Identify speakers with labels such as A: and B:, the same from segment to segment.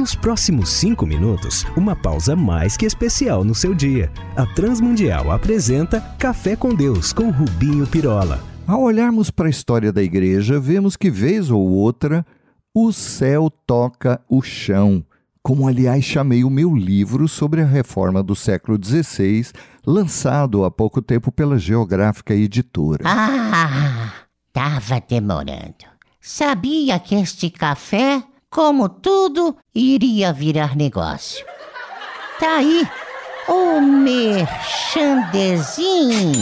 A: Nos próximos cinco minutos, uma pausa mais que especial no seu dia. A Transmundial apresenta Café com Deus com Rubinho Pirola.
B: Ao olharmos para a história da igreja, vemos que, vez ou outra, o céu toca o chão. Como, aliás, chamei o meu livro sobre a reforma do século XVI, lançado há pouco tempo pela Geográfica Editora.
C: Ah, tava demorando. Sabia que este café, como tudo, iria virar negócio. Tá aí o merchandezinho.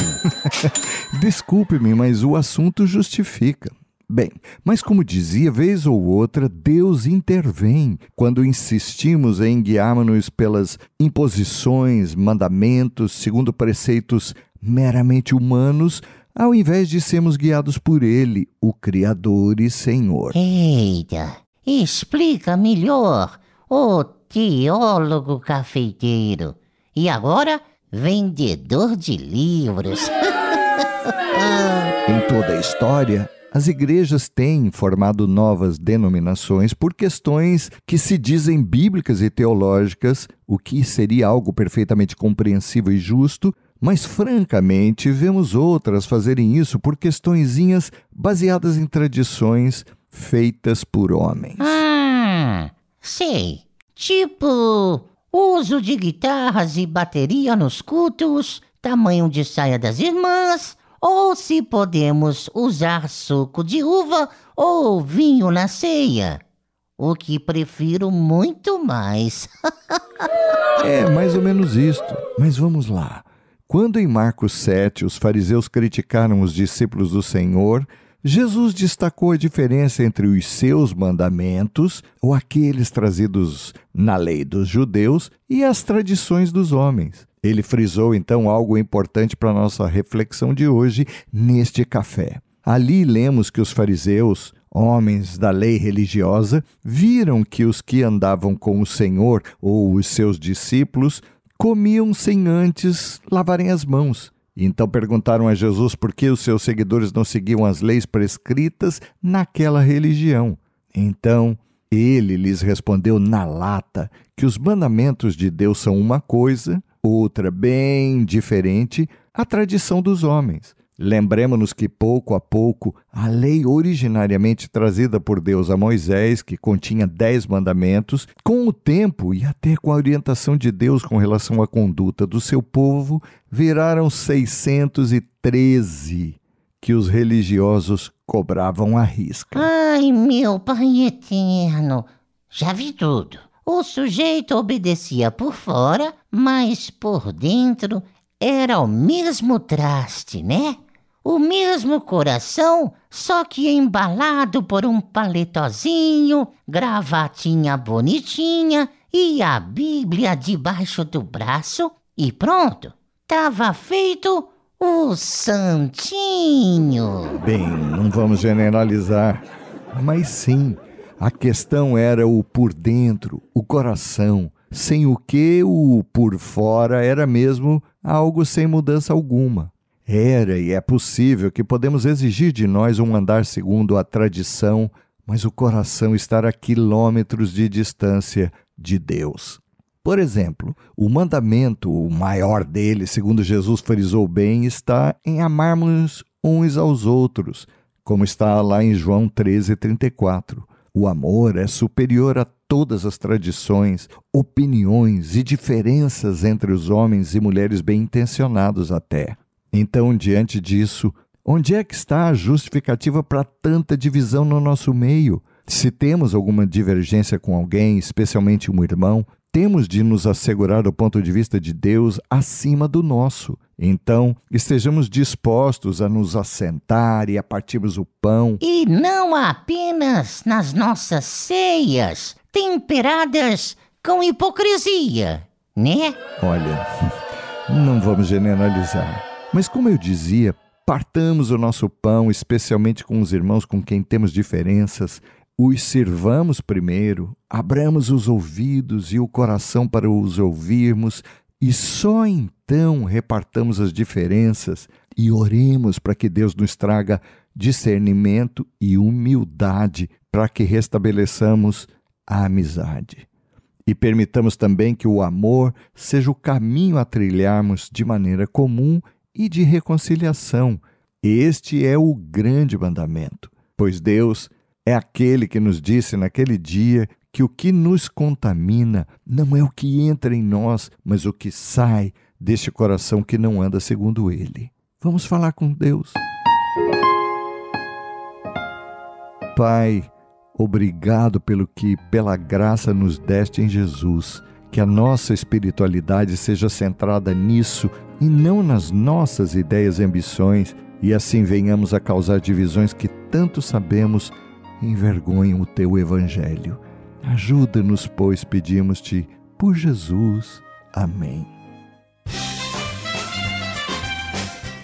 B: Desculpe-me, mas o assunto justifica. Bem, mas como dizia, vez ou outra, Deus intervém quando insistimos em guiarmos pelas imposições, mandamentos, segundo preceitos meramente humanos, ao invés de sermos guiados por Ele, o Criador e Senhor.
C: Eita, explica melhor, ô teólogo cafeiteiro. E agora, vendedor de livros.
B: em toda a história, as igrejas têm formado novas denominações por questões que se dizem bíblicas e teológicas, o que seria algo perfeitamente compreensível e justo, mas francamente vemos outras fazerem isso por questõezinhas baseadas em tradições feitas por homens.
C: Ah, sei. Tipo, uso de guitarras e bateria nos cultos, tamanho de saia das irmãs, ou se podemos usar suco de uva ou vinho na ceia. O que prefiro muito mais.
B: é mais ou menos isto. Mas vamos lá. Quando em Marcos 7 os fariseus criticaram os discípulos do Senhor, Jesus destacou a diferença entre os seus mandamentos, ou aqueles trazidos na lei dos judeus, e as tradições dos homens. Ele frisou então algo importante para nossa reflexão de hoje neste café. Ali lemos que os fariseus, homens da lei religiosa, viram que os que andavam com o Senhor ou os seus discípulos comiam sem antes lavarem as mãos. Então perguntaram a Jesus por que os seus seguidores não seguiam as leis prescritas naquela religião. Então ele lhes respondeu na lata que os mandamentos de Deus são uma coisa outra bem diferente, a tradição dos homens. Lembremos-nos que pouco a pouco a lei originariamente trazida por Deus a Moisés, que continha dez mandamentos, com o tempo e até com a orientação de Deus com relação à conduta do seu povo, viraram 613 que os religiosos cobravam à risca.
C: Ai, meu Pai eterno, já vi tudo. O sujeito obedecia por fora, mas por dentro era o mesmo traste, né? O mesmo coração, só que embalado por um paletozinho, gravatinha bonitinha e a Bíblia debaixo do braço e pronto. Tava feito o santinho.
B: Bem, não vamos generalizar, mas sim a questão era o por dentro, o coração, sem o que o por fora era mesmo algo sem mudança alguma. Era e é possível que podemos exigir de nós um andar segundo a tradição, mas o coração estar a quilômetros de distância de Deus. Por exemplo, o mandamento, o maior dele, segundo Jesus frisou bem, está em amarmos uns aos outros, como está lá em João 13, 34. O amor é superior a todas as tradições, opiniões e diferenças entre os homens e mulheres bem intencionados até. Então, diante disso, onde é que está a justificativa para tanta divisão no nosso meio? Se temos alguma divergência com alguém, especialmente um irmão, temos de nos assegurar do ponto de vista de Deus acima do nosso. Então, estejamos dispostos a nos assentar e a partirmos o pão.
C: E não apenas nas nossas ceias, temperadas com hipocrisia, né?
B: Olha, não vamos generalizar. Mas como eu dizia, partamos o nosso pão, especialmente com os irmãos com quem temos diferenças, os sirvamos primeiro, abramos os ouvidos e o coração para os ouvirmos, e só então repartamos as diferenças e oremos para que Deus nos traga discernimento e humildade para que restabeleçamos a amizade. E permitamos também que o amor seja o caminho a trilharmos de maneira comum e de reconciliação. Este é o grande mandamento, pois Deus é aquele que nos disse naquele dia que o que nos contamina não é o que entra em nós, mas o que sai deste coração que não anda segundo ele. Vamos falar com Deus. Pai, obrigado pelo que, pela graça, nos deste em Jesus. Que a nossa espiritualidade seja centrada nisso e não nas nossas ideias e ambições, e assim venhamos a causar divisões que tanto sabemos envergonham o teu Evangelho. Ajuda-nos, pois, pedimos-te, por Jesus. Amém.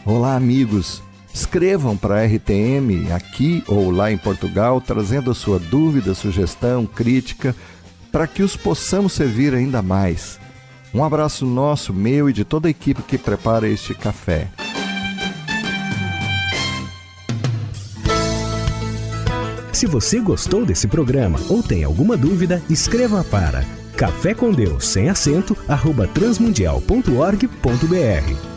B: Olá, amigos. Escrevam para a RTM aqui ou lá em Portugal, trazendo a sua dúvida, sugestão, crítica, para que os possamos servir ainda mais. Um abraço nosso, meu e de toda a equipe que prepara este café.
A: Se você gostou desse programa ou tem alguma dúvida, escreva para café com Deus sem acento arroba transmundial.org.br